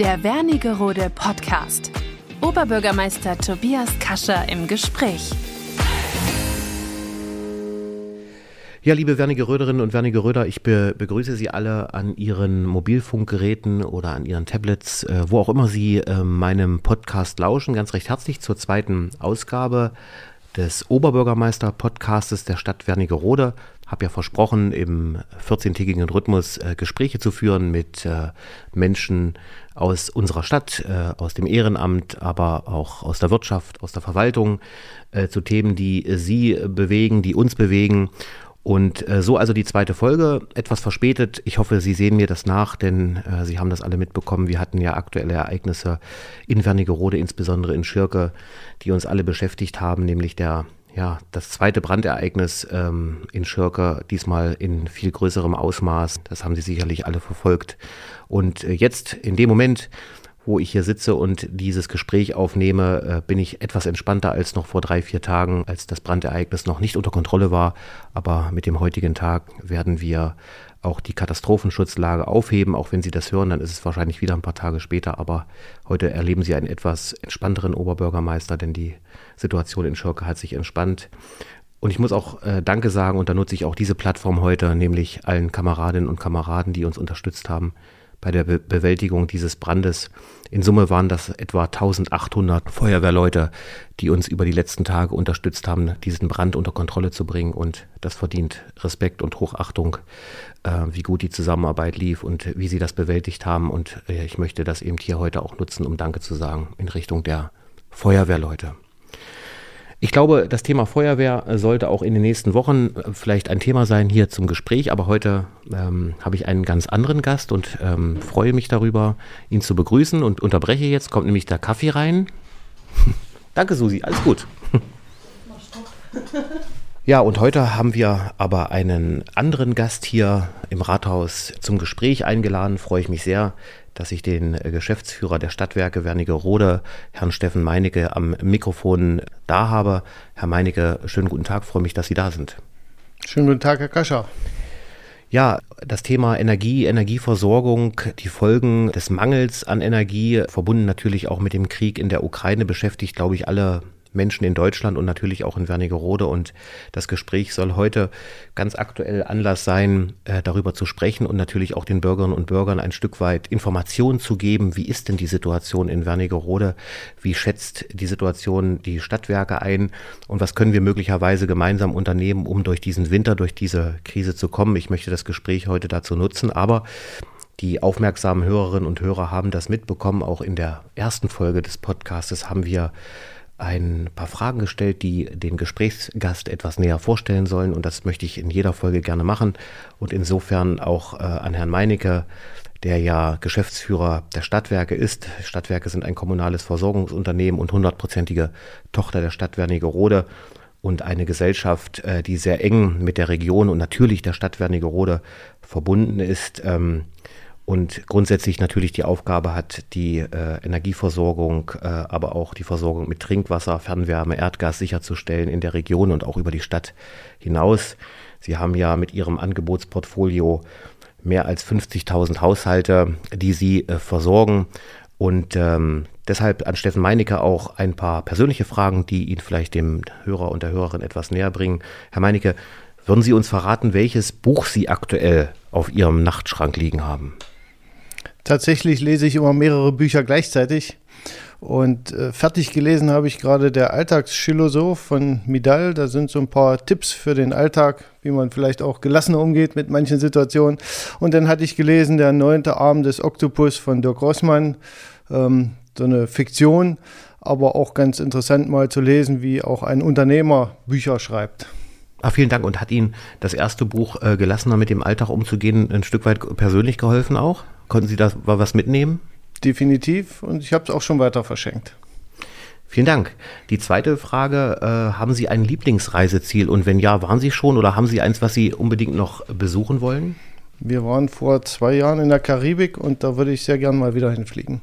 Der Wernigerode Podcast. Oberbürgermeister Tobias Kascher im Gespräch. Ja, liebe Wernigeröderinnen und Wernigeröder, ich be begrüße Sie alle an Ihren Mobilfunkgeräten oder an Ihren Tablets, äh, wo auch immer Sie äh, meinem Podcast lauschen, ganz recht herzlich zur zweiten Ausgabe des Oberbürgermeister-Podcastes der Stadt Wernigerode. Habe ja versprochen, im 14-tägigen Rhythmus äh, Gespräche zu führen mit äh, Menschen aus unserer Stadt, äh, aus dem Ehrenamt, aber auch aus der Wirtschaft, aus der Verwaltung, zu Themen, die Sie bewegen, die uns bewegen. Und äh, so also die zweite Folge, etwas verspätet. Ich hoffe, Sie sehen mir das nach, denn äh, Sie haben das alle mitbekommen. Wir hatten ja aktuelle Ereignisse in Wernigerode, insbesondere in Schirke, die uns alle beschäftigt haben, nämlich der ja, das zweite Brandereignis ähm, in Schirke, diesmal in viel größerem Ausmaß. Das haben Sie sicherlich alle verfolgt. Und äh, jetzt, in dem Moment, wo ich hier sitze und dieses Gespräch aufnehme, äh, bin ich etwas entspannter als noch vor drei, vier Tagen, als das Brandereignis noch nicht unter Kontrolle war. Aber mit dem heutigen Tag werden wir auch die Katastrophenschutzlage aufheben. Auch wenn Sie das hören, dann ist es wahrscheinlich wieder ein paar Tage später. Aber heute erleben Sie einen etwas entspannteren Oberbürgermeister, denn die Situation in Schurke hat sich entspannt. Und ich muss auch äh, Danke sagen, und da nutze ich auch diese Plattform heute, nämlich allen Kameradinnen und Kameraden, die uns unterstützt haben bei der Be Bewältigung dieses Brandes. In Summe waren das etwa 1800 Feuerwehrleute, die uns über die letzten Tage unterstützt haben, diesen Brand unter Kontrolle zu bringen. Und das verdient Respekt und Hochachtung, äh, wie gut die Zusammenarbeit lief und wie sie das bewältigt haben. Und äh, ich möchte das eben hier heute auch nutzen, um Danke zu sagen in Richtung der Feuerwehrleute. Ich glaube, das Thema Feuerwehr sollte auch in den nächsten Wochen äh, vielleicht ein Thema sein hier zum Gespräch, aber heute ähm, habe ich einen ganz anderen Gast und ähm, freue mich darüber, ihn zu begrüßen und unterbreche jetzt, kommt nämlich der Kaffee rein. Danke, Susi, alles gut. Ja, und heute haben wir aber einen anderen Gast hier im Rathaus zum Gespräch eingeladen. Freue ich mich sehr dass ich den äh, Geschäftsführer der Stadtwerke Wernigerode, Herrn Steffen Meinecke, am Mikrofon da habe. Herr Meinecke, schönen guten Tag, freue mich, dass Sie da sind. Schönen guten Tag, Herr Kascher. Ja, das Thema Energie, Energieversorgung, die Folgen des Mangels an Energie, verbunden natürlich auch mit dem Krieg in der Ukraine, beschäftigt, glaube ich, alle Menschen in Deutschland und natürlich auch in Wernigerode. Und das Gespräch soll heute ganz aktuell Anlass sein, äh, darüber zu sprechen und natürlich auch den Bürgerinnen und Bürgern ein Stück weit Informationen zu geben. Wie ist denn die Situation in Wernigerode? Wie schätzt die Situation die Stadtwerke ein? Und was können wir möglicherweise gemeinsam unternehmen, um durch diesen Winter, durch diese Krise zu kommen? Ich möchte das Gespräch heute dazu nutzen, aber die aufmerksamen Hörerinnen und Hörer haben das mitbekommen. Auch in der ersten Folge des Podcastes haben wir ein paar Fragen gestellt, die den Gesprächsgast etwas näher vorstellen sollen. Und das möchte ich in jeder Folge gerne machen. Und insofern auch äh, an Herrn Meinecke, der ja Geschäftsführer der Stadtwerke ist. Stadtwerke sind ein kommunales Versorgungsunternehmen und hundertprozentige Tochter der Stadt Wernigerode und eine Gesellschaft, äh, die sehr eng mit der Region und natürlich der Stadt Wernigerode verbunden ist. Ähm, und grundsätzlich natürlich die Aufgabe hat, die äh, Energieversorgung, äh, aber auch die Versorgung mit Trinkwasser, Fernwärme, Erdgas sicherzustellen in der Region und auch über die Stadt hinaus. Sie haben ja mit Ihrem Angebotsportfolio mehr als 50.000 Haushalte, die Sie äh, versorgen. Und ähm, deshalb an Steffen Meinecke auch ein paar persönliche Fragen, die ihn vielleicht dem Hörer und der Hörerin etwas näher bringen. Herr Meinecke, würden Sie uns verraten, welches Buch Sie aktuell auf Ihrem Nachtschrank liegen haben? Tatsächlich lese ich immer mehrere Bücher gleichzeitig. Und äh, fertig gelesen habe ich gerade der Alltagsphilosoph von Midal. Da sind so ein paar Tipps für den Alltag, wie man vielleicht auch gelassener umgeht mit manchen Situationen. Und dann hatte ich gelesen Der neunte Arm des Oktopus von Dirk Rossmann. Ähm, so eine Fiktion, aber auch ganz interessant mal zu lesen, wie auch ein Unternehmer Bücher schreibt. Ah, vielen Dank. Und hat Ihnen das erste Buch äh, Gelassener mit dem Alltag umzugehen ein Stück weit persönlich geholfen auch? Konnten Sie da was mitnehmen? Definitiv. Und ich habe es auch schon weiter verschenkt. Vielen Dank. Die zweite Frage, äh, haben Sie ein Lieblingsreiseziel? Und wenn ja, waren Sie schon oder haben Sie eins, was Sie unbedingt noch besuchen wollen? Wir waren vor zwei Jahren in der Karibik und da würde ich sehr gern mal wieder hinfliegen.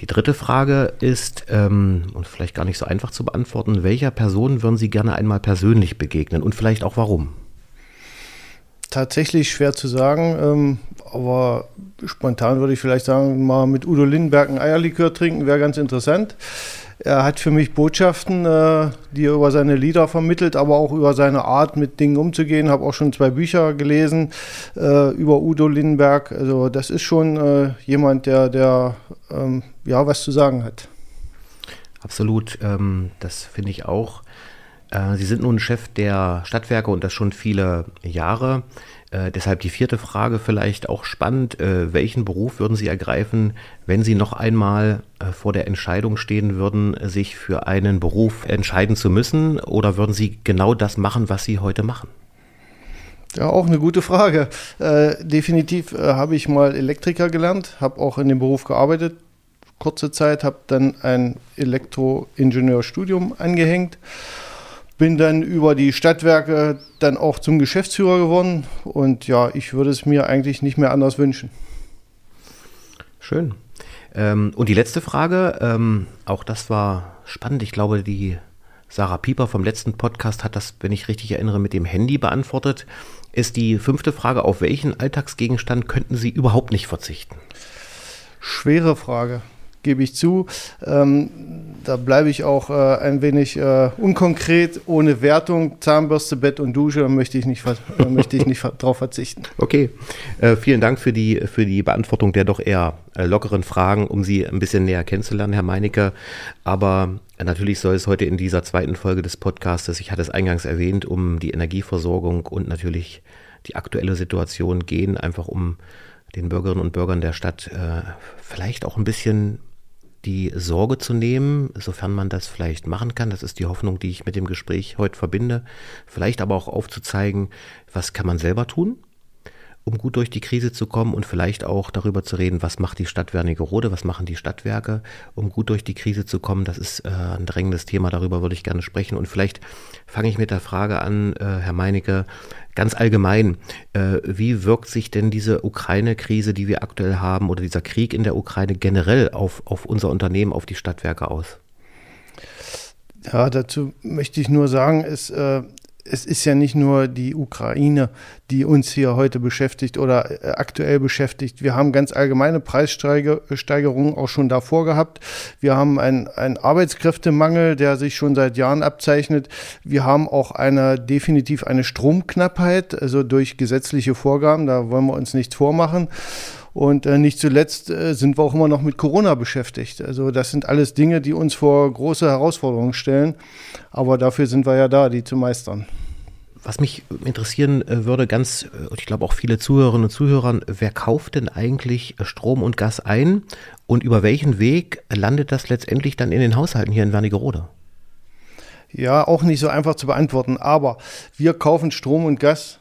Die dritte Frage ist, ähm, und vielleicht gar nicht so einfach zu beantworten, welcher Person würden Sie gerne einmal persönlich begegnen und vielleicht auch warum? Tatsächlich schwer zu sagen, ähm, aber spontan würde ich vielleicht sagen, mal mit Udo Lindenberg ein Eierlikör trinken wäre ganz interessant. Er hat für mich Botschaften, äh, die er über seine Lieder vermittelt, aber auch über seine Art, mit Dingen umzugehen. Habe auch schon zwei Bücher gelesen äh, über Udo Lindenberg. Also das ist schon äh, jemand, der, der ähm, ja was zu sagen hat. Absolut, ähm, das finde ich auch. Äh, Sie sind nun Chef der Stadtwerke und das schon viele Jahre. Äh, deshalb die vierte Frage vielleicht auch spannend. Äh, welchen Beruf würden Sie ergreifen, wenn Sie noch einmal äh, vor der Entscheidung stehen würden, sich für einen Beruf entscheiden zu müssen? Oder würden Sie genau das machen, was Sie heute machen? Ja, auch eine gute Frage. Äh, definitiv äh, habe ich mal Elektriker gelernt, habe auch in dem Beruf gearbeitet, kurze Zeit, habe dann ein Elektroingenieurstudium angehängt bin dann über die Stadtwerke dann auch zum Geschäftsführer geworden und ja, ich würde es mir eigentlich nicht mehr anders wünschen. Schön. Ähm, und die letzte Frage, ähm, auch das war spannend. Ich glaube, die Sarah Pieper vom letzten Podcast hat das, wenn ich richtig erinnere, mit dem Handy beantwortet. Ist die fünfte Frage, auf welchen Alltagsgegenstand könnten Sie überhaupt nicht verzichten? Schwere Frage gebe ich zu. Ähm, da bleibe ich auch äh, ein wenig äh, unkonkret, ohne Wertung. Zahnbürste, Bett und Dusche möchte ich nicht, äh, möchte ich nicht darauf verzichten. Okay, äh, vielen Dank für die, für die Beantwortung der doch eher äh, lockeren Fragen, um Sie ein bisschen näher kennenzulernen, Herr Meinecke. Aber natürlich soll es heute in dieser zweiten Folge des Podcasts, ich hatte es eingangs erwähnt, um die Energieversorgung und natürlich die aktuelle Situation gehen, einfach um den Bürgerinnen und Bürgern der Stadt äh, vielleicht auch ein bisschen die Sorge zu nehmen, sofern man das vielleicht machen kann. Das ist die Hoffnung, die ich mit dem Gespräch heute verbinde. Vielleicht aber auch aufzuzeigen, was kann man selber tun, um gut durch die Krise zu kommen und vielleicht auch darüber zu reden, was macht die Stadt Wernigerode, was machen die Stadtwerke, um gut durch die Krise zu kommen. Das ist äh, ein drängendes Thema, darüber würde ich gerne sprechen. Und vielleicht fange ich mit der Frage an, äh, Herr Meinecke, ganz allgemein, äh, wie wirkt sich denn diese Ukraine-Krise, die wir aktuell haben, oder dieser Krieg in der Ukraine generell auf, auf unser Unternehmen, auf die Stadtwerke aus? Ja, dazu möchte ich nur sagen, es äh, es ist ja nicht nur die Ukraine, die uns hier heute beschäftigt oder äh, aktuell beschäftigt. Wir haben ganz allgemeine Preissteigerungen auch schon davor gehabt. Wir haben einen, Arbeitskräftemangel, der sich schon seit Jahren abzeichnet. Wir haben auch eine, definitiv eine Stromknappheit, also durch gesetzliche Vorgaben. Da wollen wir uns nichts vormachen. Und äh, nicht zuletzt äh, sind wir auch immer noch mit Corona beschäftigt. Also das sind alles Dinge, die uns vor große Herausforderungen stellen. Aber dafür sind wir ja da, die zu meistern. Was mich interessieren äh, würde, ganz, äh, und ich glaube auch viele Zuhörerinnen und Zuhörer, wer kauft denn eigentlich Strom und Gas ein und über welchen Weg landet das letztendlich dann in den Haushalten hier in Wernigerode? Ja, auch nicht so einfach zu beantworten, aber wir kaufen Strom und Gas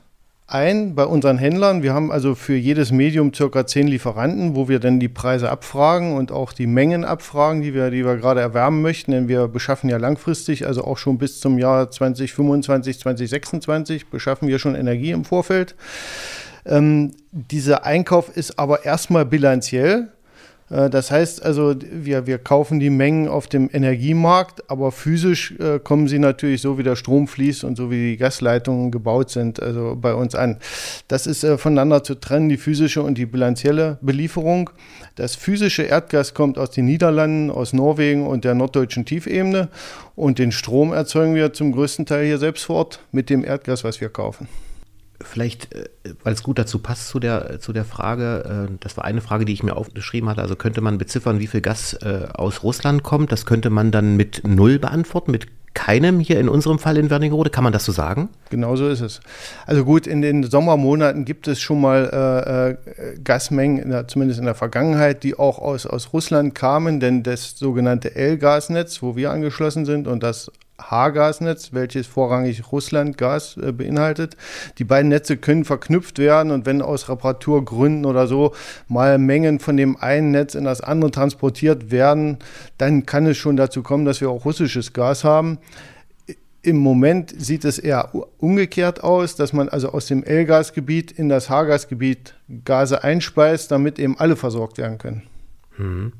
ein bei unseren Händlern. Wir haben also für jedes Medium circa zehn Lieferanten, wo wir dann die Preise abfragen und auch die Mengen abfragen, die wir, die wir gerade erwärmen möchten. Denn wir beschaffen ja langfristig, also auch schon bis zum Jahr 2025, 2026 beschaffen wir schon Energie im Vorfeld. Ähm, dieser Einkauf ist aber erstmal bilanziell. Äh, das heißt also, wir, wir kaufen die Mengen auf dem Energiemarkt, aber physisch äh, kommen sie natürlich so, wie der Strom fließt und so wie die Gasleitungen gebaut sind, also bei uns an. Das ist äh, voneinander zu trennen, die physische und die bilanzielle Belieferung. Das physische Erdgas kommt aus den Niederlanden, aus Norwegen und der norddeutschen Tiefebene und den Strom erzeugen wir zum größten Teil hier selbst vor Ort mit dem Erdgas, was wir kaufen vielleicht, äh, weil es gut dazu passt zu der, zu der Frage, äh, das war eine Frage, die ich mir aufgeschrieben hatte, also könnte man beziffern, wie viel Gas äh, aus Russland kommt, das könnte man dann mit null beantworten, mit keinem hier in unserem Fall in Wernigerode, kann man das so sagen? Genau so ist es. Also gut, in den Sommermonaten gibt es schon mal äh, Gasmengen, zumindest in der Vergangenheit, die auch aus, aus Russland kamen, denn das sogenannte L-Gasnetz, wo wir angeschlossen sind und das H-Gasnetz, welches vorrangig Russland-Gas äh, beinhaltet. Die beiden Netze können verknüpft werden und wenn aus Reparaturgründen oder so mal Mengen von dem einen Netz in das andere transportiert werden, dann kann es schon dazu kommen, dass wir auch russisches Gas haben. Im Moment sieht es eher umgekehrt aus, dass man also aus dem L-Gasgebiet in das H-Gasgebiet Gase einspeist, damit eben alle versorgt werden können. Mhm.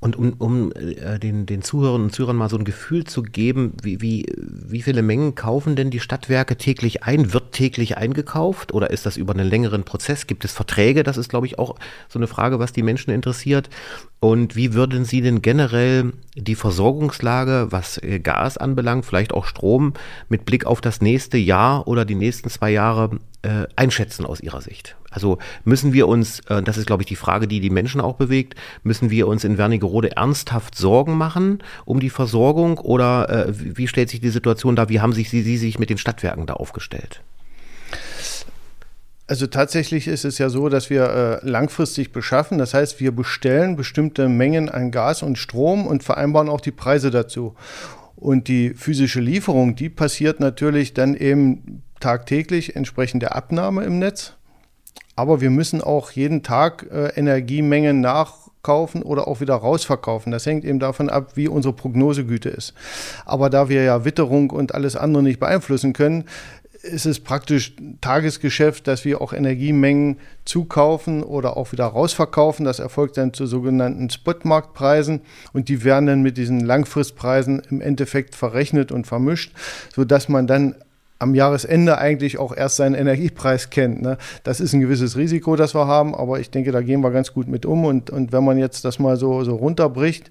Und um, um äh, den, den Zuhörern und Zuhörern mal so ein Gefühl zu geben, wie, wie, wie viele Mengen kaufen denn die Stadtwerke täglich ein? Wird täglich eingekauft oder ist das über einen längeren Prozess? Gibt es Verträge? Das ist, glaube ich, auch so eine Frage, was die Menschen interessiert. Und wie würden Sie denn generell die Versorgungslage, was äh, Gas anbelangt, vielleicht auch Strom, mit Blick auf das nächste Jahr oder die nächsten zwei Jahre äh, einschätzen aus Ihrer Sicht? Also müssen wir uns, äh, das ist glaube ich die Frage, die die Menschen auch bewegt, müssen wir uns in Wernigerode ernsthaft Sorgen machen um die Versorgung oder äh, wie stellt sich die Situation da? Wie haben sich Sie, Sie sich mit den Stadtwerken da aufgestellt? Also tatsächlich ist es ja so, dass wir äh, langfristig beschaffen. Das heißt, wir bestellen bestimmte Mengen an Gas und Strom und vereinbaren auch die Preise dazu. Und die physische Lieferung, die passiert natürlich dann eben tagtäglich entsprechend der Abnahme im Netz. Aber wir müssen auch jeden Tag äh, Energiemengen nachkaufen oder auch wieder rausverkaufen. Das hängt eben davon ab, wie unsere Prognosegüte ist. Aber da wir ja Witterung und alles andere nicht beeinflussen können, ist es praktisch Tagesgeschäft, dass wir auch Energiemengen zukaufen oder auch wieder rausverkaufen. Das erfolgt dann zu sogenannten Spotmarktpreisen und die werden dann mit diesen Langfristpreisen im Endeffekt verrechnet und vermischt, sodass man dann am Jahresende eigentlich auch erst seinen Energiepreis kennt. Ne? Das ist ein gewisses Risiko, das wir haben, aber ich denke, da gehen wir ganz gut mit um. Und, und wenn man jetzt das mal so, so runterbricht,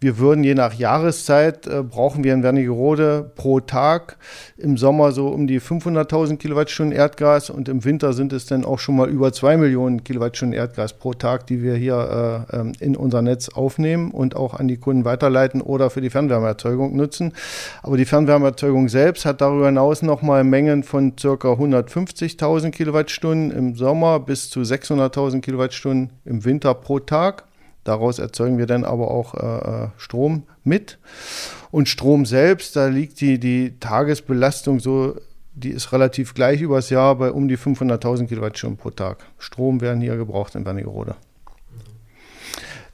wir würden je nach Jahreszeit, äh, brauchen wir in Wernigerode pro Tag im Sommer so um die 500.000 Kilowattstunden Erdgas und im Winter sind es dann auch schon mal über 2 Millionen Kilowattstunden Erdgas pro Tag, die wir hier äh, ähm, in unser Netz aufnehmen und auch an die Kunden weiterleiten oder für die Fernwärmeerzeugung nutzen. Aber die Fernwärmeerzeugung selbst hat darüber hinaus noch nochmal Mengen von ca. 150.000 Kilowattstunden im Sommer bis zu 600.000 Kilowattstunden im Winter pro Tag. Daraus erzeugen wir dann aber auch äh, äh, Strom mit. Und Strom selbst, da liegt die, die Tagesbelastung so, die ist relativ gleich übers Jahr bei um die 500.000 Kilowattstunden pro Tag. Strom werden hier gebraucht in Wernigerode.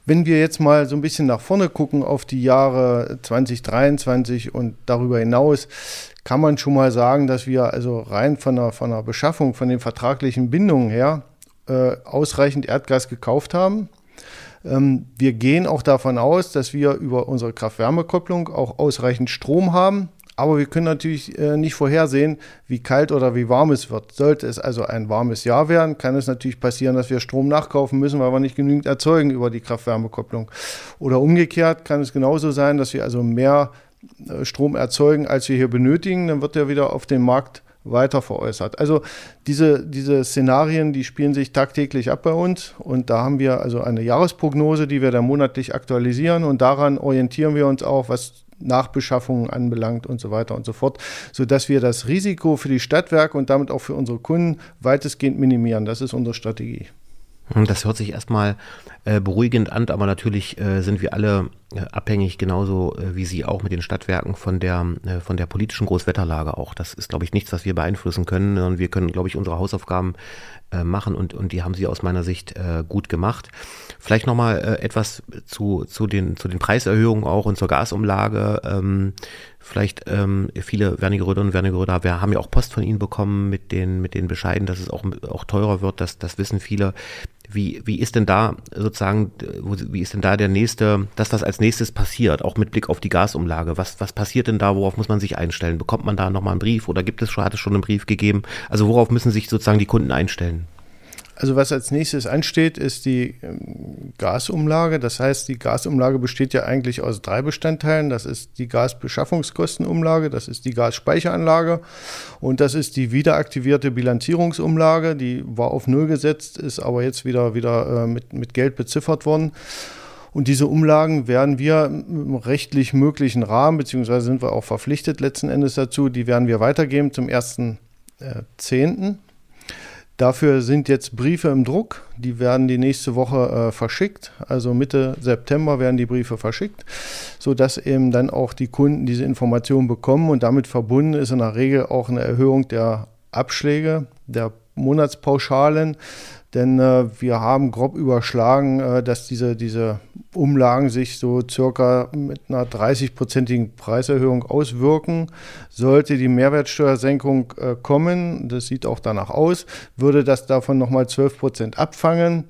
Wenn wir jetzt mal so ein bisschen nach vorne gucken auf die Jahre 2023 und darüber hinaus, kann man schon mal sagen, dass wir also rein von der, von der Beschaffung, von den vertraglichen Bindungen her äh, ausreichend Erdgas gekauft haben. Ähm, wir gehen auch davon aus, dass wir über unsere Kraft-Wärme-Kopplung auch ausreichend Strom haben. Aber wir können natürlich äh, nicht vorhersehen, wie kalt oder wie warm es wird. Sollte es also ein warmes Jahr werden, kann es natürlich passieren, dass wir Strom nachkaufen müssen, weil wir nicht genügend erzeugen über die Kraft-Wärme-Kopplung. Oder umgekehrt kann es genauso sein, dass wir also mehr Strom erzeugen, als wir hier benötigen, dann wird er wieder auf dem Markt weiter veräußert. Also diese, diese Szenarien, die spielen sich tagtäglich ab bei uns und da haben wir also eine Jahresprognose, die wir dann monatlich aktualisieren und daran orientieren wir uns auch, was Nachbeschaffungen anbelangt und so weiter und so fort, sodass wir das Risiko für die Stadtwerke und damit auch für unsere Kunden weitestgehend minimieren. Das ist unsere Strategie. Das hört sich erstmal äh, beruhigend an, aber natürlich äh, sind wir alle äh, abhängig, genauso äh, wie Sie auch mit den Stadtwerken von der, äh, von der politischen Großwetterlage auch. Das ist, glaube ich, nichts, was wir beeinflussen können, sondern wir können, glaube ich, unsere Hausaufgaben äh, machen und, und die haben Sie aus meiner Sicht gut gemacht. Vielleicht nochmal etwas zu, zu, den, zu den Preiserhöhungen auch und zur Gasumlage. Ähm, vielleicht ähm, viele Wernigeröder und Wernigeröder, wir haben ja auch Post von Ihnen bekommen mit den, mit den Bescheiden, dass es auch, auch teurer wird, das, das wissen viele. Wie, wie ist denn da sozusagen, wie ist denn da der nächste, das, was als nächstes passiert, auch mit Blick auf die Gasumlage? Was, was passiert denn da? Worauf muss man sich einstellen? Bekommt man da nochmal einen Brief oder gibt es schon, hat es schon einen Brief gegeben? Also worauf müssen sich sozusagen die Kunden einstellen? Also was als nächstes ansteht, ist die ähm, Gasumlage. Das heißt, die Gasumlage besteht ja eigentlich aus drei Bestandteilen. Das ist die Gasbeschaffungskostenumlage, das ist die Gasspeicheranlage und das ist die wiederaktivierte Bilanzierungsumlage. Die war auf Null gesetzt, ist aber jetzt wieder, wieder äh, mit, mit Geld beziffert worden. Und diese Umlagen werden wir im rechtlich möglichen Rahmen, beziehungsweise sind wir auch verpflichtet letzten Endes dazu, die werden wir weitergeben zum 1.10. Dafür sind jetzt Briefe im Druck, die werden die nächste Woche äh, verschickt, also Mitte September werden die Briefe verschickt, sodass eben dann auch die Kunden diese Informationen bekommen. Und damit verbunden ist in der Regel auch eine Erhöhung der Abschläge, der Monatspauschalen. Denn äh, wir haben grob überschlagen, äh, dass diese, diese Umlagen sich so circa mit einer 30-prozentigen Preiserhöhung auswirken. Sollte die Mehrwertsteuersenkung äh, kommen, das sieht auch danach aus, würde das davon nochmal 12 Prozent abfangen.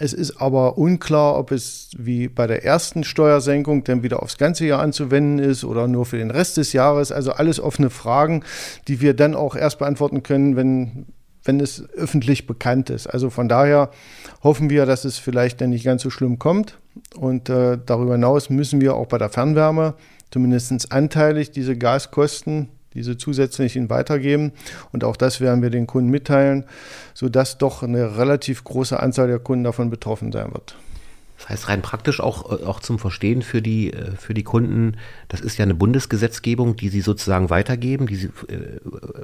Es ist aber unklar, ob es wie bei der ersten Steuersenkung dann wieder aufs ganze Jahr anzuwenden ist oder nur für den Rest des Jahres. Also alles offene Fragen, die wir dann auch erst beantworten können, wenn, wenn es öffentlich bekannt ist. Also von daher hoffen wir, dass es vielleicht dann nicht ganz so schlimm kommt. Und äh, darüber hinaus müssen wir auch bei der Fernwärme zumindest anteilig diese Gaskosten diese zusätzlichen weitergeben. Und auch das werden wir den Kunden mitteilen, sodass doch eine relativ große Anzahl der Kunden davon betroffen sein wird. Das heißt rein praktisch auch, äh, auch zum Verstehen für die, äh, für die Kunden, das ist ja eine Bundesgesetzgebung, die sie sozusagen weitergeben, die sie, äh,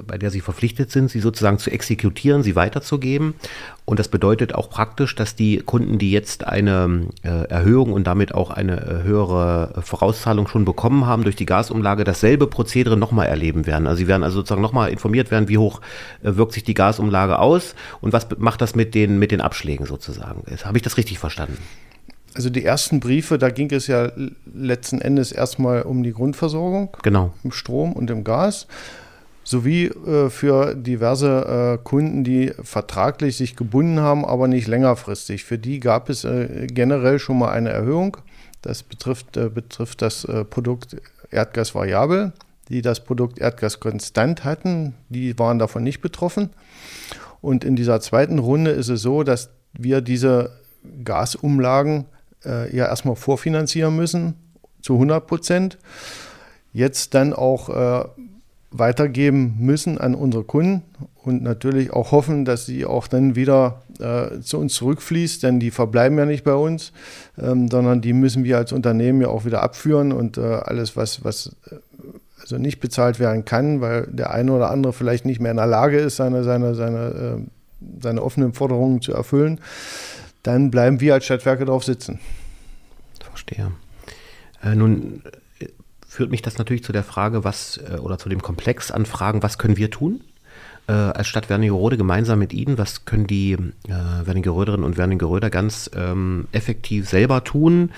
bei der sie verpflichtet sind, sie sozusagen zu exekutieren, sie weiterzugeben. Und das bedeutet auch praktisch, dass die Kunden, die jetzt eine Erhöhung und damit auch eine höhere Vorauszahlung schon bekommen haben durch die Gasumlage, dasselbe Prozedere nochmal erleben werden. Also sie werden also sozusagen nochmal informiert werden, wie hoch wirkt sich die Gasumlage aus und was macht das mit den, mit den Abschlägen sozusagen. Habe ich das richtig verstanden? Also die ersten Briefe, da ging es ja letzten Endes erstmal um die Grundversorgung. Genau. Im Strom und im Gas. Sowie äh, für diverse äh, Kunden, die vertraglich sich gebunden haben, aber nicht längerfristig. Für die gab es äh, generell schon mal eine Erhöhung. Das betrifft, äh, betrifft das äh, Produkt Erdgas variabel. Die das Produkt Erdgas konstant hatten, die waren davon nicht betroffen. Und in dieser zweiten Runde ist es so, dass wir diese Gasumlagen äh, ja erstmal vorfinanzieren müssen zu 100 Prozent. Jetzt dann auch äh, weitergeben müssen an unsere Kunden und natürlich auch hoffen, dass sie auch dann wieder äh, zu uns zurückfließt, denn die verbleiben ja nicht bei uns, ähm, sondern die müssen wir als Unternehmen ja auch wieder abführen und äh, alles, was, was äh, also nicht bezahlt werden kann, weil der eine oder andere vielleicht nicht mehr in der Lage ist, seine, seine, seine, äh, seine offenen Forderungen zu erfüllen, dann bleiben wir als Stadtwerke drauf sitzen. Verstehe. Äh, nun äh, führt mich das natürlich zu der Frage, was äh, oder zu dem Komplex an Fragen, was können wir tun? Äh, als Stadt Wernigerode gemeinsam mit Ihnen? Was können die äh, Wernigeröderinnen und Wernigeröder ganz ähm, effektiv selber tun?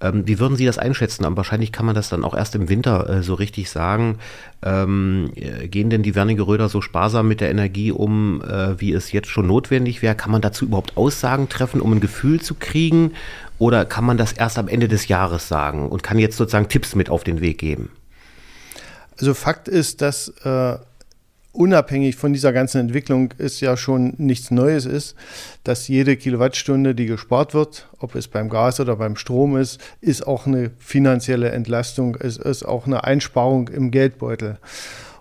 Ähm, wie würden Sie das einschätzen? Aber wahrscheinlich kann man das dann auch erst im Winter äh, so richtig sagen. Ähm, äh, gehen denn die Wernigeröder so sparsam mit der Energie um, äh, wie es jetzt schon notwendig wäre? Kann man dazu überhaupt Aussagen treffen, um ein Gefühl zu kriegen? Oder kann man das erst am Ende des Jahres sagen und kann jetzt sozusagen Tipps mit auf den Weg geben? Also Fakt ist, dass äh, unabhängig von dieser ganzen Entwicklung ist ja schon nichts Neues ist, dass jede Kilowattstunde, die gespart wird, ob es beim Gas oder beim Strom ist, ist auch eine finanzielle Entlastung, es ist auch eine Einsparung im Geldbeutel.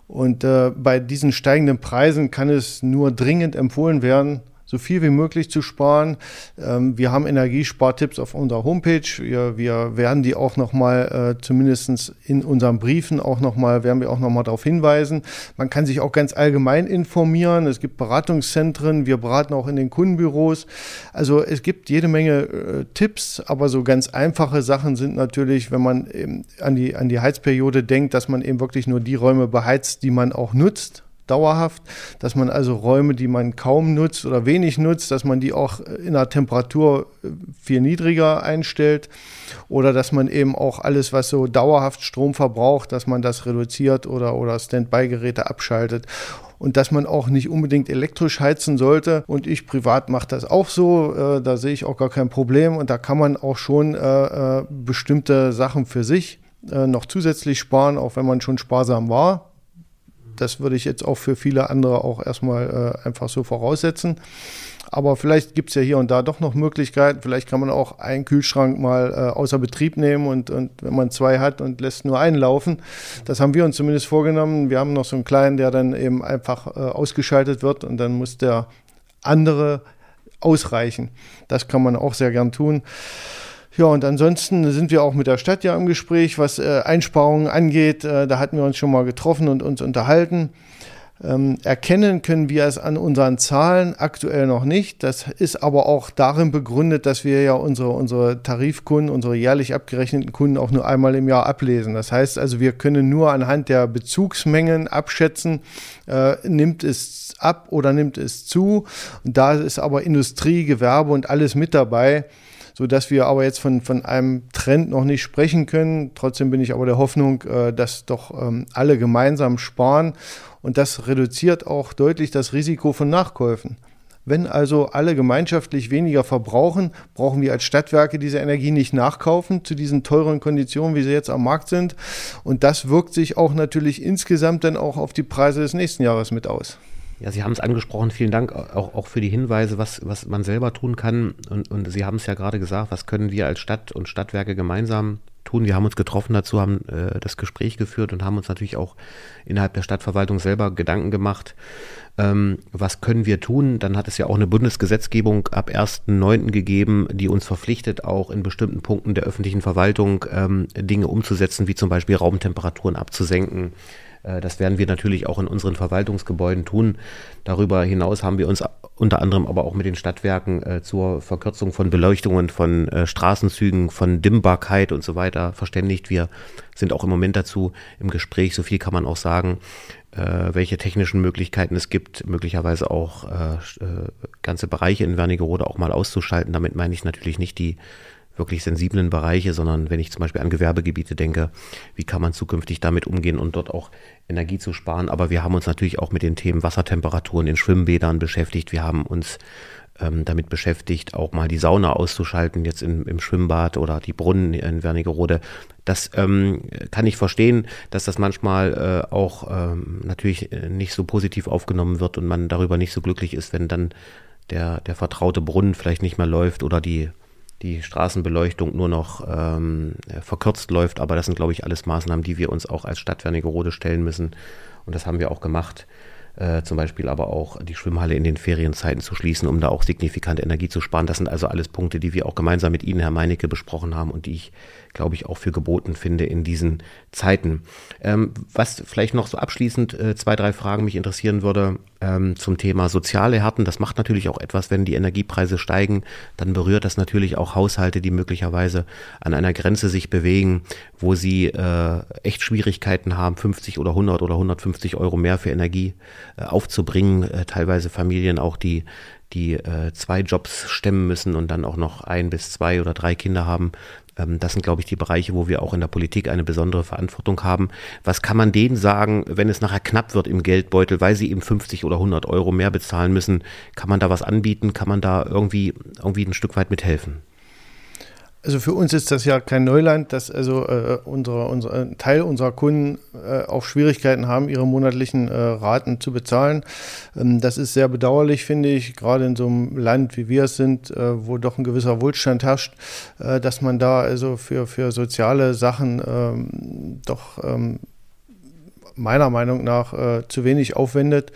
Und äh, bei diesen steigenden Preisen kann es nur dringend empfohlen werden, so viel wie möglich zu sparen. Ähm, wir haben Energiespartipps auf unserer Homepage. Wir, wir werden die auch nochmal, äh, zumindest in unseren Briefen auch nochmal, werden wir auch nochmal darauf hinweisen. Man kann sich auch ganz allgemein informieren. Es gibt Beratungszentren. Wir beraten auch in den Kundenbüros. Also es gibt jede Menge äh, Tipps, aber so ganz einfache Sachen sind natürlich, wenn man eben an die, an die Heizperiode denkt, dass man eben wirklich nur die Räume beheizt, die man auch nutzt dauerhaft, dass man also Räume, die man kaum nutzt oder wenig nutzt, dass man die auch in der Temperatur äh, viel niedriger einstellt oder dass man eben auch alles, was so dauerhaft Strom verbraucht, dass man das reduziert oder, oder Standby-Geräte abschaltet. Und dass man auch nicht unbedingt elektrisch heizen sollte. Und ich privat mache das auch so, äh, da sehe ich auch gar kein Problem. Und da kann man auch schon äh, bestimmte Sachen für sich noch zusätzlich sparen, auch wenn man schon sparsam war das würde ich jetzt auch für viele andere auch erstmal äh, einfach so voraussetzen. Aber vielleicht gibt es ja hier und da doch noch Möglichkeiten. Vielleicht kann man auch einen Kühlschrank mal äh, außer Betrieb nehmen und, und wenn man zwei hat und lässt nur einen laufen. Das haben wir uns zumindest vorgenommen. Wir haben noch so einen kleinen, der dann eben einfach äh, ausgeschaltet wird und dann muss der andere ausreichen. Das kann man auch sehr gern tun. Ja, und ansonsten sind wir auch mit der Stadt ja im Gespräch, was äh, Einsparungen angeht. Äh, da hatten wir uns schon mal getroffen und uns unterhalten. Ähm, erkennen können wir es an unseren Zahlen aktuell noch nicht. Das ist aber auch darin begründet, dass wir ja unsere, unsere Tarifkunden, unsere jährlich abgerechneten Kunden auch nur einmal im Jahr ablesen. Das heißt also, wir können nur anhand der Bezugsmengen abschätzen, äh, nimmt es ab oder nimmt es zu. Und da ist aber Industrie, Gewerbe und alles mit dabei so dass wir aber jetzt von, von einem Trend noch nicht sprechen können. Trotzdem bin ich aber der Hoffnung, äh, dass doch ähm, alle gemeinsam sparen und das reduziert auch deutlich das Risiko von Nachkäufen. Wenn also alle gemeinschaftlich weniger verbrauchen, brauchen wir als Stadtwerke diese Energie nicht nachkaufen zu diesen teuren Konditionen, wie sie jetzt am Markt sind. Und das wirkt sich auch natürlich insgesamt dann auch auf die Preise des nächsten Jahres mit aus. Ja, Sie haben es angesprochen. Vielen Dank auch, auch für die Hinweise, was, was man selber tun kann. Und, und Sie haben es ja gerade gesagt, was können wir als Stadt und Stadtwerke gemeinsam tun. Wir haben uns getroffen dazu, haben äh, das Gespräch geführt und haben uns natürlich auch innerhalb der Stadtverwaltung selber Gedanken gemacht, ähm, was können wir tun. Dann hat es ja auch eine Bundesgesetzgebung ab 1.9. gegeben, die uns verpflichtet, auch in bestimmten Punkten der öffentlichen Verwaltung ähm, Dinge umzusetzen, wie zum Beispiel Raumtemperaturen abzusenken. Äh, das werden wir natürlich auch in unseren Verwaltungsgebäuden tun. Darüber hinaus haben wir uns unter anderem aber auch mit den Stadtwerken äh, zur Verkürzung von Beleuchtungen, von äh, Straßenzügen, von Dimmbarkeit und so weiter verständigt. Wir sind auch im Moment dazu im Gespräch, so viel kann man auch sagen, welche technischen Möglichkeiten es gibt, möglicherweise auch ganze Bereiche in Wernigerode auch mal auszuschalten. Damit meine ich natürlich nicht die wirklich sensiblen Bereiche, sondern wenn ich zum Beispiel an Gewerbegebiete denke, wie kann man zukünftig damit umgehen und dort auch Energie zu sparen. Aber wir haben uns natürlich auch mit den Themen Wassertemperaturen in Schwimmbädern beschäftigt. Wir haben uns ähm, damit beschäftigt, auch mal die Sauna auszuschalten, jetzt in, im Schwimmbad oder die Brunnen in Wernigerode. Das ähm, kann ich verstehen, dass das manchmal äh, auch ähm, natürlich äh, nicht so positiv aufgenommen wird und man darüber nicht so glücklich ist, wenn dann der, der vertraute Brunnen vielleicht nicht mehr läuft oder die die Straßenbeleuchtung nur noch ähm, verkürzt läuft. Aber das sind, glaube ich, alles Maßnahmen, die wir uns auch als Stadt Wernigerode stellen müssen. Und das haben wir auch gemacht. Äh, zum Beispiel aber auch die Schwimmhalle in den Ferienzeiten zu schließen, um da auch signifikant Energie zu sparen. Das sind also alles Punkte, die wir auch gemeinsam mit Ihnen, Herr Meinecke, besprochen haben und die ich glaube ich, auch für geboten finde in diesen Zeiten. Ähm, was vielleicht noch so abschließend äh, zwei, drei Fragen mich interessieren würde ähm, zum Thema soziale Härten. Das macht natürlich auch etwas, wenn die Energiepreise steigen, dann berührt das natürlich auch Haushalte, die möglicherweise an einer Grenze sich bewegen, wo sie äh, echt Schwierigkeiten haben, 50 oder 100 oder 150 Euro mehr für Energie äh, aufzubringen. Äh, teilweise Familien auch, die die äh, zwei Jobs stemmen müssen und dann auch noch ein bis zwei oder drei Kinder haben. Ähm, das sind, glaube ich, die Bereiche, wo wir auch in der Politik eine besondere Verantwortung haben. Was kann man denen sagen, wenn es nachher knapp wird im Geldbeutel, weil sie eben 50 oder 100 Euro mehr bezahlen müssen? Kann man da was anbieten? Kann man da irgendwie, irgendwie ein Stück weit mithelfen? Also für uns ist das ja kein Neuland, dass also äh, unsere, unsere, ein Teil unserer Kunden äh, auch Schwierigkeiten haben, ihre monatlichen äh, Raten zu bezahlen. Ähm, das ist sehr bedauerlich, finde ich, gerade in so einem Land, wie wir es sind, äh, wo doch ein gewisser Wohlstand herrscht, äh, dass man da also für, für soziale Sachen ähm, doch ähm, meiner Meinung nach äh, zu wenig aufwendet.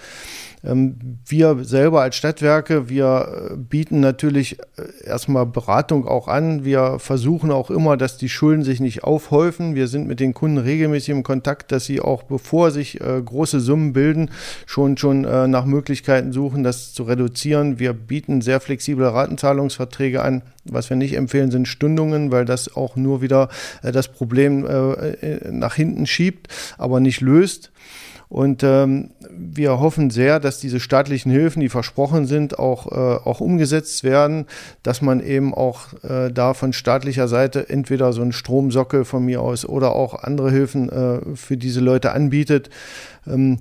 Ähm, wir selber als Stadtwerke, wir äh, bieten natürlich äh, erstmal Beratung auch an. Wir versuchen auch immer, dass die Schulden sich nicht aufhäufen. Wir sind mit den Kunden regelmäßig im Kontakt, dass sie auch bevor sich äh, große Summen bilden, schon, schon nach Möglichkeiten suchen, das zu reduzieren. Wir bieten sehr flexible Ratenzahlungsverträge an. Was wir nicht empfehlen, sind Stundungen, weil das auch nur wieder das Problem nach hinten schiebt, aber nicht löst. Und ähm, wir hoffen sehr, dass diese staatlichen Hilfen, die versprochen sind, auch, äh, auch umgesetzt werden, dass man eben auch äh, da von staatlicher Seite entweder so einen Stromsockel von mir aus oder auch andere Hilfen äh, für diese Leute anbietet. Ähm,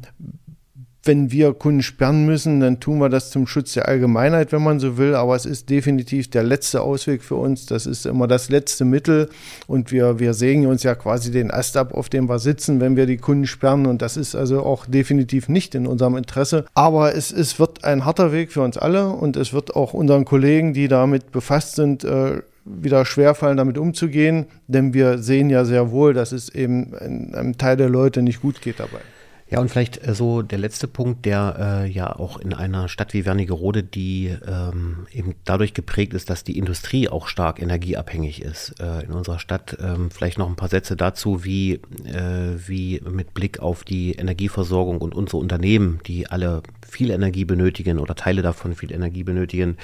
wenn wir Kunden sperren müssen, dann tun wir das zum Schutz der Allgemeinheit, wenn man so will. Aber es ist definitiv der letzte Ausweg für uns. Das ist immer das letzte Mittel. Und wir, wir sägen uns ja quasi den Ast ab, auf dem wir sitzen, wenn wir die Kunden sperren. Und das ist also auch definitiv nicht in unserem Interesse. Aber es, es wird ein harter Weg für uns alle. Und es wird auch unseren Kollegen, die damit befasst sind, äh, wieder schwerfallen, damit umzugehen. Denn wir sehen ja sehr wohl, dass es eben einem Teil der Leute nicht gut geht dabei. Ja, und vielleicht äh, so der letzte Punkt, der äh, ja auch in einer Stadt wie Wernigerode, die ähm, eben dadurch geprägt ist, dass die Industrie auch stark energieabhängig ist. Äh, in unserer Stadt ähm, vielleicht noch ein paar Sätze dazu, wie, äh, wie mit Blick auf die Energieversorgung und unsere Unternehmen, die alle viel Energie benötigen oder Teile davon viel Energie benötigen,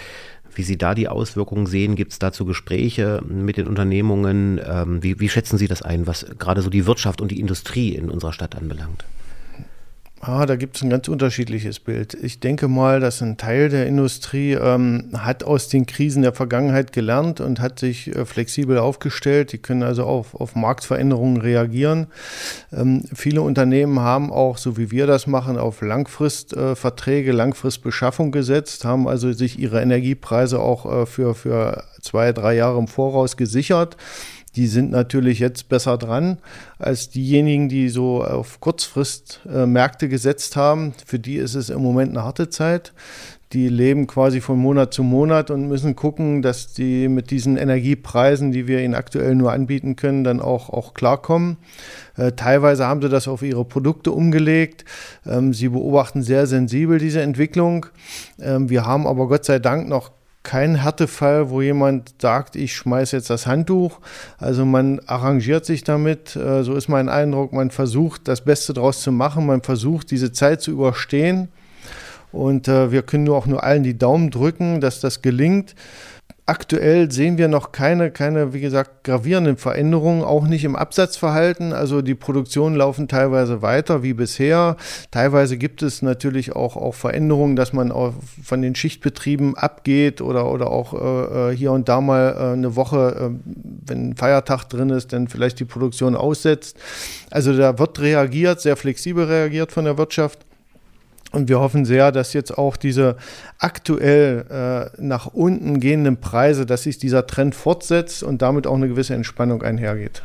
wie Sie da die Auswirkungen sehen, gibt es dazu Gespräche mit den Unternehmungen? Ähm, wie, wie schätzen Sie das ein, was gerade so die Wirtschaft und die Industrie in unserer Stadt anbelangt? Ah, da gibt es ein ganz unterschiedliches Bild. Ich denke mal, dass ein Teil der Industrie ähm, hat aus den Krisen der Vergangenheit gelernt und hat sich äh, flexibel aufgestellt. Die können also auf, auf Marktveränderungen reagieren. Ähm, viele Unternehmen haben auch, so wie wir das machen, auf Langfristverträge, äh, Langfristbeschaffung gesetzt, haben also sich ihre Energiepreise auch äh, für, für zwei, drei Jahre im Voraus gesichert die sind natürlich jetzt besser dran als diejenigen, die so auf Kurzfrist äh, Märkte gesetzt haben. Für die ist es im Moment eine harte Zeit. Die leben quasi von Monat zu Monat und müssen gucken, dass die mit diesen Energiepreisen, die wir ihnen aktuell nur anbieten können, dann auch, auch klarkommen. Äh, teilweise haben sie das auf ihre Produkte umgelegt. Ähm, sie beobachten sehr sensibel diese Entwicklung. Ähm, wir haben aber Gott sei Dank noch kein Härtefall, wo jemand sagt, ich schmeiße jetzt das Handtuch. Also man arrangiert sich damit, äh, so ist mein Eindruck, man versucht das Beste daraus zu machen, man versucht diese Zeit zu überstehen. Und äh, wir können nur auch nur allen die Daumen drücken, dass das gelingt. Aktuell sehen wir noch keine, keine, wie gesagt, gravierenden Veränderungen, auch nicht im Absatzverhalten. Also die Produktionen laufen teilweise weiter wie bisher. Teilweise gibt es natürlich auch, auch Veränderungen, dass man auch von den Schichtbetrieben abgeht oder, oder auch äh, äh hier und da mal äh, eine Woche, äh, wenn ein Feiertag drin ist, dann vielleicht die Produktion aussetzt. Also da wird reagiert, sehr flexibel reagiert von der Wirtschaft. Und wir hoffen sehr, dass jetzt auch diese aktuell äh, nach unten gehenden Preise, dass sich dieser Trend fortsetzt und damit auch eine gewisse Entspannung einhergeht.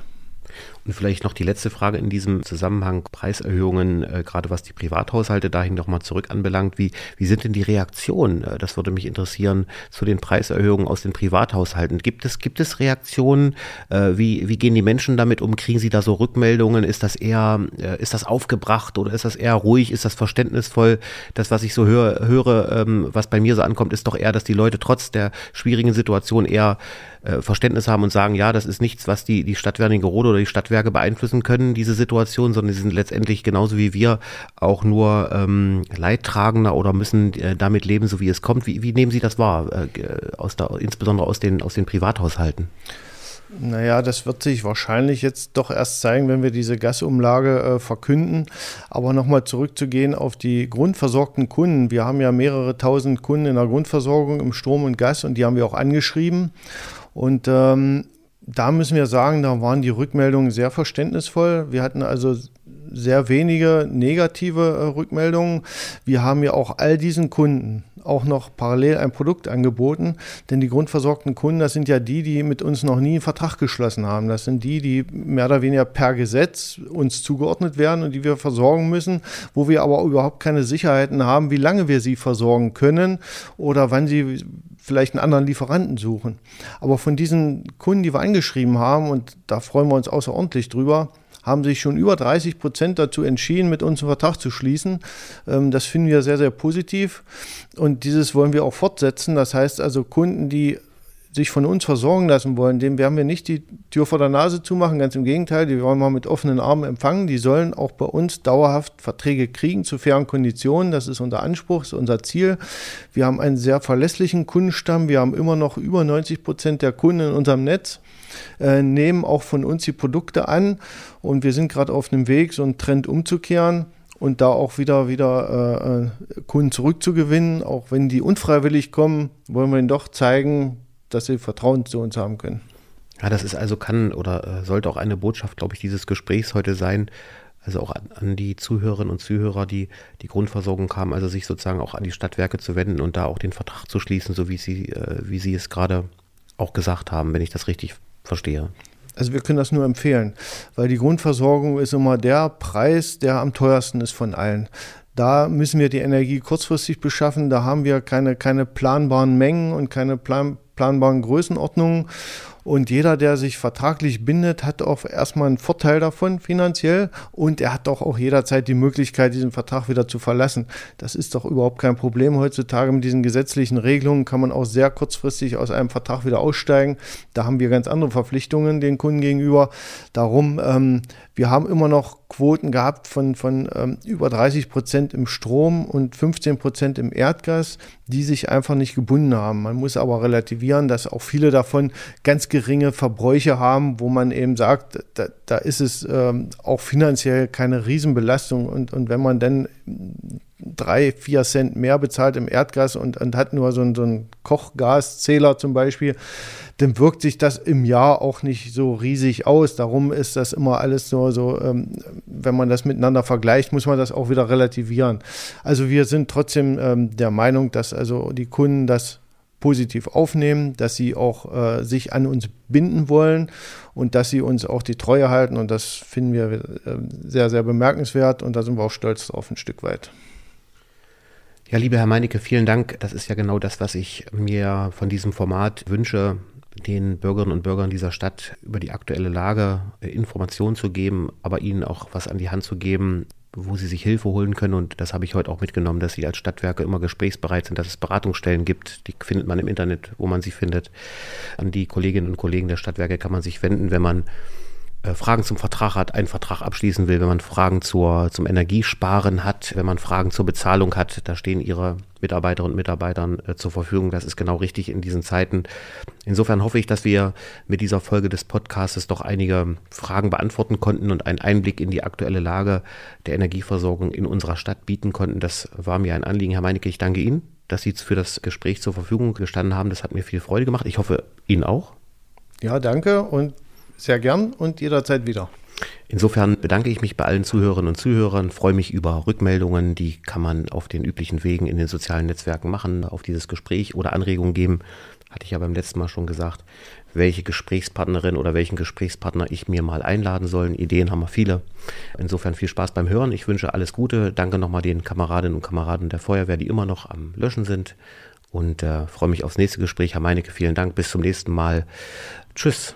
Und vielleicht noch die letzte Frage in diesem Zusammenhang, Preiserhöhungen, äh, gerade was die Privathaushalte dahin nochmal zurück anbelangt. Wie, wie sind denn die Reaktionen? Äh, das würde mich interessieren zu den Preiserhöhungen aus den Privathaushalten. Gibt es, gibt es Reaktionen? Äh, wie, wie gehen die Menschen damit um? Kriegen sie da so Rückmeldungen? Ist das eher, äh, ist das aufgebracht oder ist das eher ruhig? Ist das verständnisvoll? Das, was ich so höre, höre ähm, was bei mir so ankommt, ist doch eher, dass die Leute trotz der schwierigen Situation eher äh, Verständnis haben und sagen, ja, das ist nichts, was die, die Stadt Wernigerode oder die Stadtwerke beeinflussen können, diese Situation, sondern sie sind letztendlich genauso wie wir auch nur ähm, Leidtragender oder müssen äh, damit leben, so wie es kommt. Wie, wie nehmen Sie das wahr, äh, aus der, insbesondere aus den, aus den Privathaushalten? Naja, das wird sich wahrscheinlich jetzt doch erst zeigen, wenn wir diese Gasumlage äh, verkünden. Aber nochmal zurückzugehen auf die grundversorgten Kunden. Wir haben ja mehrere tausend Kunden in der Grundversorgung im Strom und Gas und die haben wir auch angeschrieben. Und ähm, da müssen wir sagen, da waren die Rückmeldungen sehr verständnisvoll. Wir hatten also sehr wenige negative äh, Rückmeldungen. Wir haben ja auch all diesen Kunden auch noch parallel ein Produkt angeboten, denn die grundversorgten Kunden, das sind ja die, die mit uns noch nie einen Vertrag geschlossen haben. Das sind die, die mehr oder weniger per Gesetz uns zugeordnet werden und die wir versorgen müssen, wo wir aber überhaupt keine Sicherheiten haben, wie lange wir sie versorgen können oder wann sie vielleicht einen anderen Lieferanten suchen. Aber von diesen Kunden, die wir eingeschrieben haben, und da freuen wir uns außerordentlich drüber, haben sich schon über 30 Prozent dazu entschieden, mit uns einen Vertrag zu schließen. Ähm, das finden wir sehr, sehr positiv und dieses wollen wir auch fortsetzen. Das heißt also Kunden, die sich von uns versorgen lassen wollen, dem werden wir nicht die Tür vor der Nase zumachen, ganz im Gegenteil, die wollen wir mit offenen Armen empfangen. Die sollen auch bei uns dauerhaft Verträge kriegen zu fairen Konditionen. Das ist unser Anspruch, ist unser Ziel. Wir haben einen sehr verlässlichen Kundenstamm. Wir haben immer noch über 90 Prozent der Kunden in unserem Netz, äh, nehmen auch von uns die Produkte an und wir sind gerade auf dem Weg, so einen Trend umzukehren und da auch wieder, wieder äh, Kunden zurückzugewinnen. Auch wenn die unfreiwillig kommen, wollen wir ihnen doch zeigen, dass sie Vertrauen zu uns haben können. Ja, das ist also kann oder äh, sollte auch eine Botschaft, glaube ich, dieses Gesprächs heute sein. Also auch an, an, die Zuhörerinnen und Zuhörer, die die Grundversorgung haben, also sich sozusagen auch an die Stadtwerke zu wenden und da auch den Vertrag zu schließen, so wie Sie, äh, wie Sie es gerade auch gesagt haben, wenn ich das richtig verstehe. Also wir können das nur empfehlen, weil die Grundversorgung ist immer der Preis, der am teuersten ist von allen. Da müssen wir die Energie kurzfristig beschaffen. Da haben wir keine, keine planbaren Mengen und keine plan, planbaren Größenordnungen. Und jeder, der sich vertraglich bindet, hat auch erstmal einen Vorteil davon finanziell und er hat doch auch jederzeit die Möglichkeit, diesen Vertrag wieder zu verlassen. Das ist doch überhaupt kein Problem heutzutage mit diesen gesetzlichen Regelungen kann man auch sehr kurzfristig aus einem Vertrag wieder aussteigen. Da haben wir ganz andere Verpflichtungen den Kunden gegenüber. Darum, ähm, wir haben immer noch Quoten gehabt von, von ähm, über 30 Prozent im Strom und 15 Prozent im Erdgas, die sich einfach nicht gebunden haben. Man muss aber relativieren, dass auch viele davon ganz geringe Verbräuche haben, wo man eben sagt, da, da ist es ähm, auch finanziell keine Riesenbelastung. Und, und wenn man dann drei, vier Cent mehr bezahlt im Erdgas und, und hat nur so einen, so einen Kochgaszähler zum Beispiel, dann wirkt sich das im Jahr auch nicht so riesig aus. Darum ist das immer alles nur so, ähm, wenn man das miteinander vergleicht, muss man das auch wieder relativieren. Also wir sind trotzdem ähm, der Meinung, dass also die Kunden das positiv aufnehmen, dass sie auch äh, sich an uns binden wollen und dass sie uns auch die Treue halten. Und das finden wir äh, sehr, sehr bemerkenswert und da sind wir auch stolz drauf ein Stück weit. Ja, lieber Herr Meinecke, vielen Dank. Das ist ja genau das, was ich mir von diesem Format wünsche, den Bürgerinnen und Bürgern dieser Stadt über die aktuelle Lage äh, Informationen zu geben, aber ihnen auch was an die Hand zu geben, wo sie sich Hilfe holen können. Und das habe ich heute auch mitgenommen, dass sie als Stadtwerke immer gesprächsbereit sind, dass es Beratungsstellen gibt. Die findet man im Internet, wo man sie findet. An die Kolleginnen und Kollegen der Stadtwerke kann man sich wenden, wenn man Fragen zum Vertrag hat, einen Vertrag abschließen will, wenn man Fragen zur, zum Energiesparen hat, wenn man Fragen zur Bezahlung hat, da stehen Ihre Mitarbeiterinnen und Mitarbeitern äh, zur Verfügung. Das ist genau richtig in diesen Zeiten. Insofern hoffe ich, dass wir mit dieser Folge des Podcasts doch einige Fragen beantworten konnten und einen Einblick in die aktuelle Lage der Energieversorgung in unserer Stadt bieten konnten. Das war mir ein Anliegen. Herr Meinecke, ich danke Ihnen, dass Sie für das Gespräch zur Verfügung gestanden haben. Das hat mir viel Freude gemacht. Ich hoffe, Ihnen auch. Ja, danke und sehr gern und jederzeit wieder. Insofern bedanke ich mich bei allen Zuhörerinnen und Zuhörern, freue mich über Rückmeldungen, die kann man auf den üblichen Wegen in den sozialen Netzwerken machen, auf dieses Gespräch oder Anregungen geben. Hatte ich ja beim letzten Mal schon gesagt, welche Gesprächspartnerin oder welchen Gesprächspartner ich mir mal einladen soll. Ideen haben wir viele. Insofern viel Spaß beim Hören. Ich wünsche alles Gute. Danke nochmal den Kameradinnen und Kameraden der Feuerwehr, die immer noch am Löschen sind. Und äh, freue mich aufs nächste Gespräch. Herr Meinecke, vielen Dank. Bis zum nächsten Mal. Tschüss.